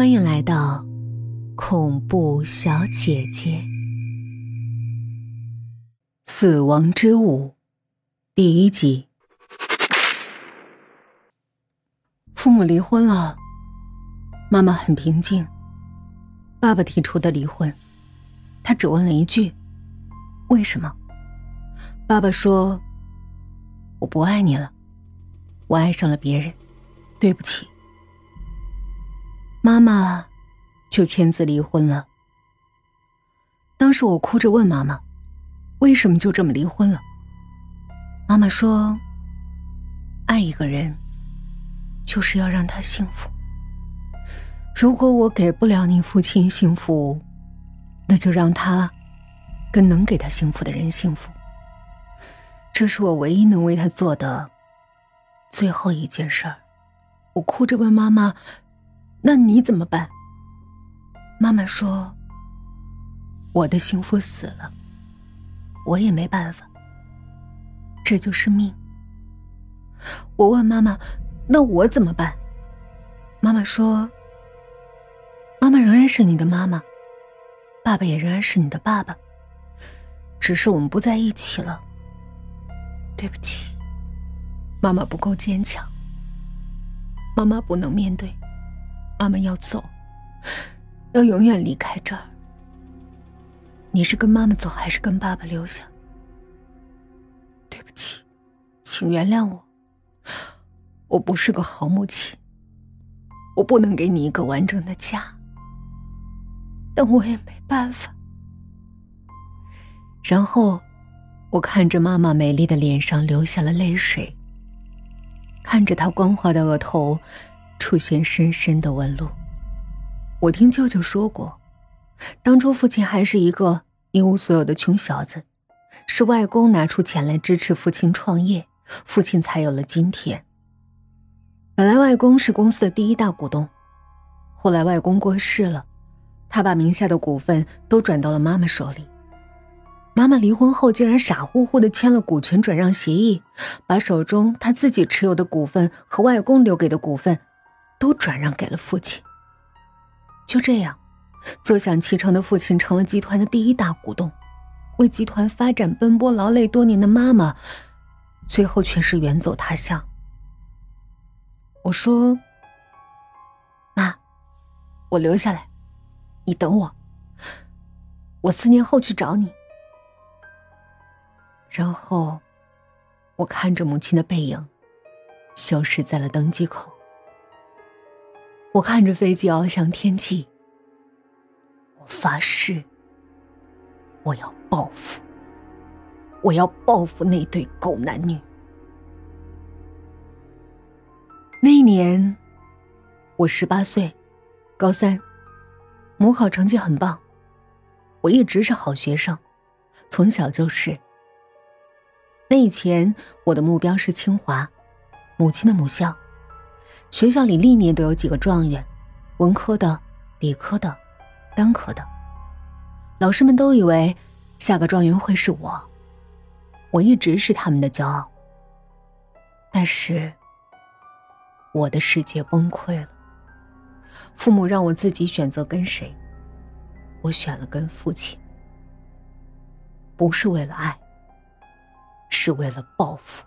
欢迎来到恐怖小姐姐《死亡之舞》第一集。父母离婚了，妈妈很平静。爸爸提出的离婚，他只问了一句：“为什么？”爸爸说：“我不爱你了，我爱上了别人，对不起。”妈妈就签字离婚了。当时我哭着问妈妈：“为什么就这么离婚了？”妈妈说：“爱一个人，就是要让他幸福。如果我给不了你父亲幸福，那就让他跟能给他幸福的人幸福。这是我唯一能为他做的最后一件事儿。”我哭着问妈妈。那你怎么办？妈妈说：“我的幸福死了，我也没办法，这就是命。”我问妈妈：“那我怎么办？”妈妈说：“妈妈仍然是你的妈妈，爸爸也仍然是你的爸爸，只是我们不在一起了。对不起，妈妈不够坚强，妈妈不能面对。”妈妈要走，要永远离开这儿。你是跟妈妈走，还是跟爸爸留下？对不起，请原谅我。我不是个好母亲，我不能给你一个完整的家，但我也没办法。然后，我看着妈妈美丽的脸上流下了泪水，看着她光滑的额头。出现深深的纹路。我听舅舅说过，当初父亲还是一个一无所有的穷小子，是外公拿出钱来支持父亲创业，父亲才有了今天。本来外公是公司的第一大股东，后来外公过世了，他把名下的股份都转到了妈妈手里。妈妈离婚后，竟然傻乎乎的签了股权转让协议，把手中他自己持有的股份和外公留给的股份。都转让给了父亲。就这样，坐享其成的父亲成了集团的第一大股东，为集团发展奔波劳累多年的妈妈，最后却是远走他乡。我说：“妈，我留下来，你等我，我四年后去找你。”然后，我看着母亲的背影，消失在了登机口。我看着飞机翱翔天际，我发誓，我要报复，我要报复那对狗男女。那一年，我十八岁，高三，模考成绩很棒，我一直是好学生，从小就是。那以前我的目标是清华，母亲的母校。学校里历年都有几个状元，文科的、理科的、单科的。老师们都以为下个状元会是我，我一直是他们的骄傲。但是，我的世界崩溃了。父母让我自己选择跟谁，我选了跟父亲。不是为了爱，是为了报复。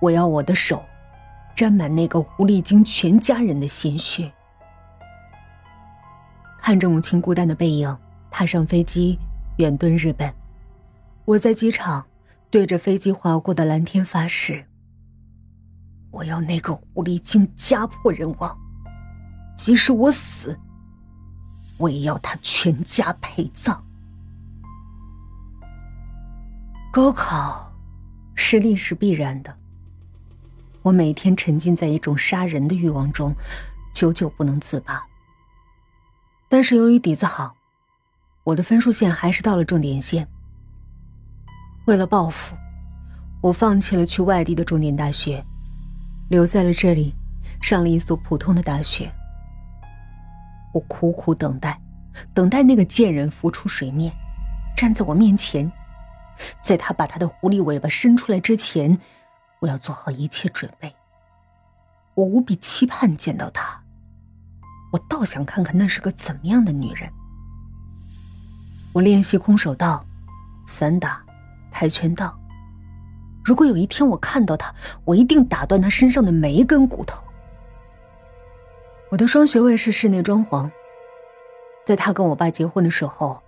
我要我的手。沾满那个狐狸精全家人的鲜血。看着母亲孤单的背影，踏上飞机远遁日本。我在机场对着飞机划过的蓝天发誓：我要那个狐狸精家破人亡，即使我死，我也要他全家陪葬。高考失利是必然的。我每天沉浸在一种杀人的欲望中，久久不能自拔。但是由于底子好，我的分数线还是到了重点线。为了报复，我放弃了去外地的重点大学，留在了这里，上了一所普通的大学。我苦苦等待，等待那个贱人浮出水面，站在我面前，在他把他的狐狸尾巴伸出来之前。我要做好一切准备。我无比期盼见到她，我倒想看看那是个怎么样的女人。我练习空手道、散打、跆拳道。如果有一天我看到她，我一定打断她身上的每一根骨头。我的双学位是室内装潢，在她跟我爸结婚的时候，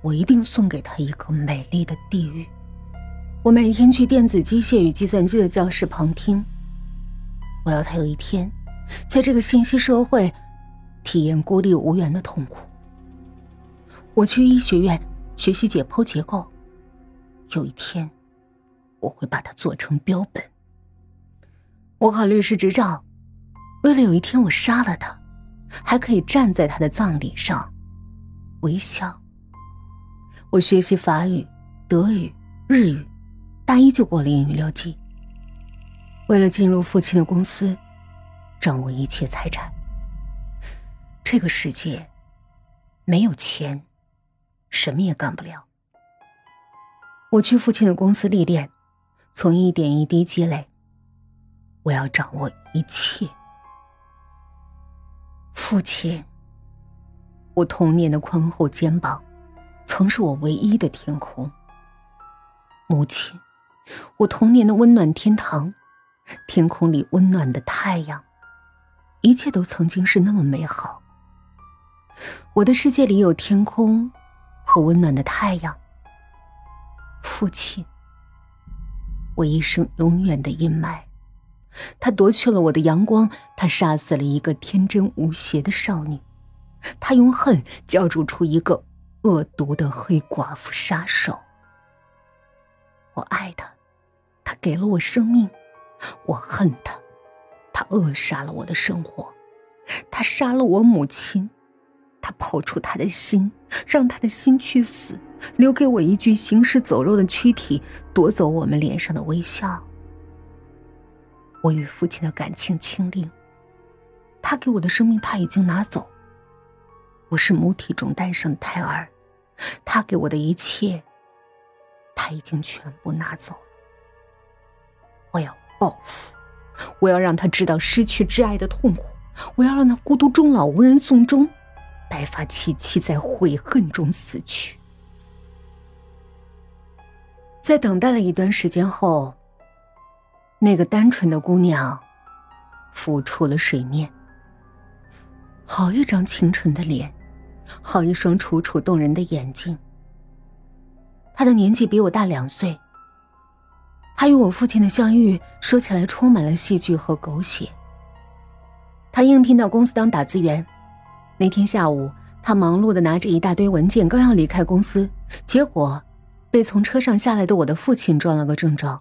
我一定送给她一个美丽的地狱。我每天去电子机械与计算机的教室旁听。我要他有一天，在这个信息社会，体验孤立无援的痛苦。我去医学院学习解剖结构，有一天。我会把它做成标本。我考律师执照，为了有一天我杀了他，还可以站在他的葬礼上微笑。我学习法语、德语、日语，大一就过了英语六级。为了进入父亲的公司，掌握一切财产。这个世界没有钱，什么也干不了。我去父亲的公司历练。从一点一滴积累，我要掌握一切。父亲，我童年的宽厚肩膀，曾是我唯一的天空。母亲，我童年的温暖天堂，天空里温暖的太阳，一切都曾经是那么美好。我的世界里有天空和温暖的太阳。父亲。我一生永远的阴霾，他夺去了我的阳光，他杀死了一个天真无邪的少女，他用恨浇筑出一个恶毒的黑寡妇杀手。我爱他，他给了我生命；我恨他，他扼杀了我的生活。他杀了我母亲，他剖出他的心，让他的心去死。留给我一具行尸走肉的躯体，夺走我们脸上的微笑。我与父亲的感情清零，他给我的生命他已经拿走。我是母体中诞生的胎儿，他给我的一切，他已经全部拿走了。我要报复，我要让他知道失去挚爱的痛苦，我要让他孤独终老，无人送终，白发凄凄在悔恨中死去。在等待了一段时间后，那个单纯的姑娘浮出了水面。好一张清纯的脸，好一双楚楚动人的眼睛。她的年纪比我大两岁。她与我父亲的相遇，说起来充满了戏剧和狗血。她应聘到公司当打字员，那天下午，她忙碌的拿着一大堆文件，刚要离开公司，结果。被从车上下来的我的父亲撞了个正着，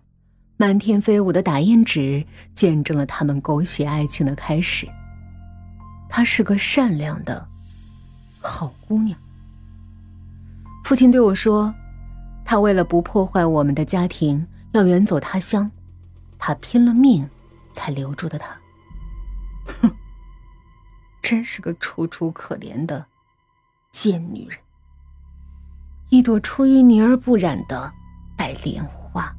满天飞舞的打印纸见证了他们狗血爱情的开始。她是个善良的好姑娘。父亲对我说：“他为了不破坏我们的家庭，要远走他乡，他拼了命才留住的她。”哼，真是个楚楚可怜的贱女人。一朵出淤泥而不染的白莲花。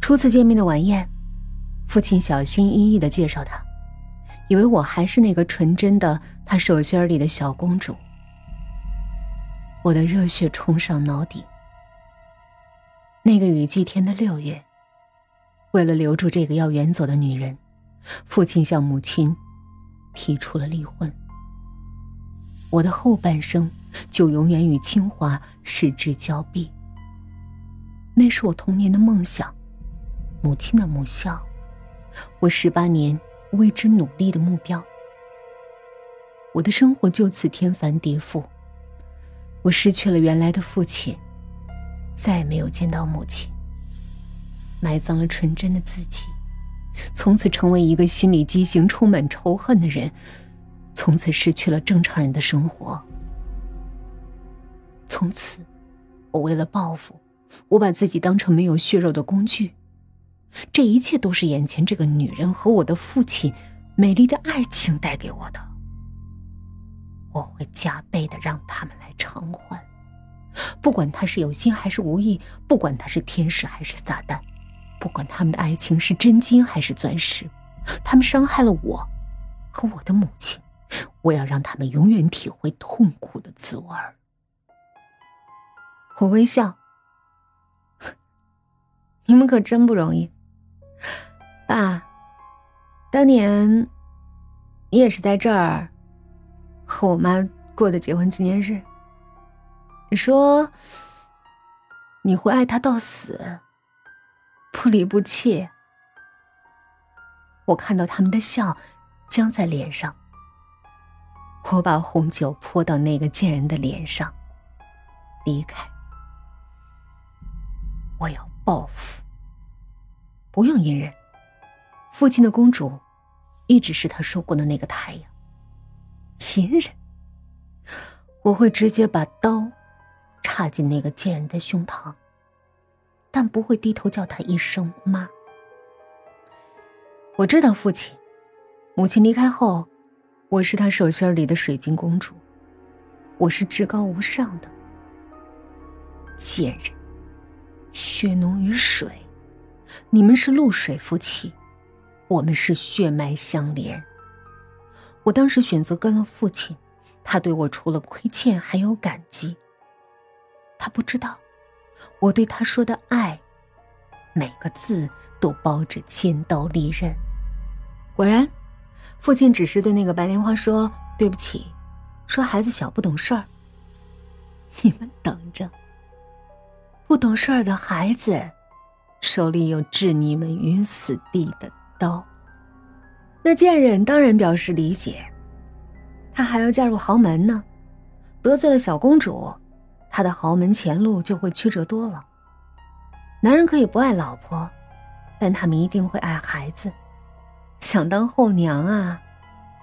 初次见面的晚宴，父亲小心翼翼的介绍他，以为我还是那个纯真的他手心里的小公主。我的热血冲上脑顶。那个雨季天的六月，为了留住这个要远走的女人，父亲向母亲提出了离婚。我的后半生。就永远与清华失之交臂。那是我童年的梦想，母亲的母校，我十八年为之努力的目标。我的生活就此天翻地覆，我失去了原来的父亲，再也没有见到母亲，埋葬了纯真的自己，从此成为一个心理畸形、充满仇恨的人，从此失去了正常人的生活。从此，我为了报复，我把自己当成没有血肉的工具。这一切都是眼前这个女人和我的父亲美丽的爱情带给我的。我会加倍的让他们来偿还，不管他是有心还是无意，不管他是天使还是撒旦，不管他们的爱情是真金还是钻石，他们伤害了我，和我的母亲，我要让他们永远体会痛苦的滋味。我微笑，你们可真不容易，爸。当年你也是在这儿和我妈过的结婚纪念日。你说你会爱他到死，不离不弃。我看到他们的笑僵在脸上，我把红酒泼到那个贱人的脸上，离开。我要报复，不用隐忍。父亲的公主，一直是他说过的那个太阳。隐忍，我会直接把刀插进那个贱人的胸膛，但不会低头叫他一声妈。我知道父亲，母亲离开后，我是他手心里的水晶公主，我是至高无上的。贱人，血浓于水，你们是露水夫妻，我们是血脉相连。我当时选择跟了父亲，他对我除了亏欠还有感激。他不知道，我对他说的爱，每个字都包着千刀利刃。果然，父亲只是对那个白莲花说：“对不起，说孩子小不懂事儿。”你们等着，不懂事儿的孩子手里有置你们于死地的刀。那贱人当然表示理解，她还要嫁入豪门呢，得罪了小公主，她的豪门前路就会曲折多了。男人可以不爱老婆，但他们一定会爱孩子。想当后娘啊，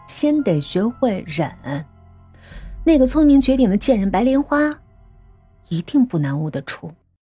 先得学会忍。那个聪明绝顶的贱人白莲花，一定不难悟得出。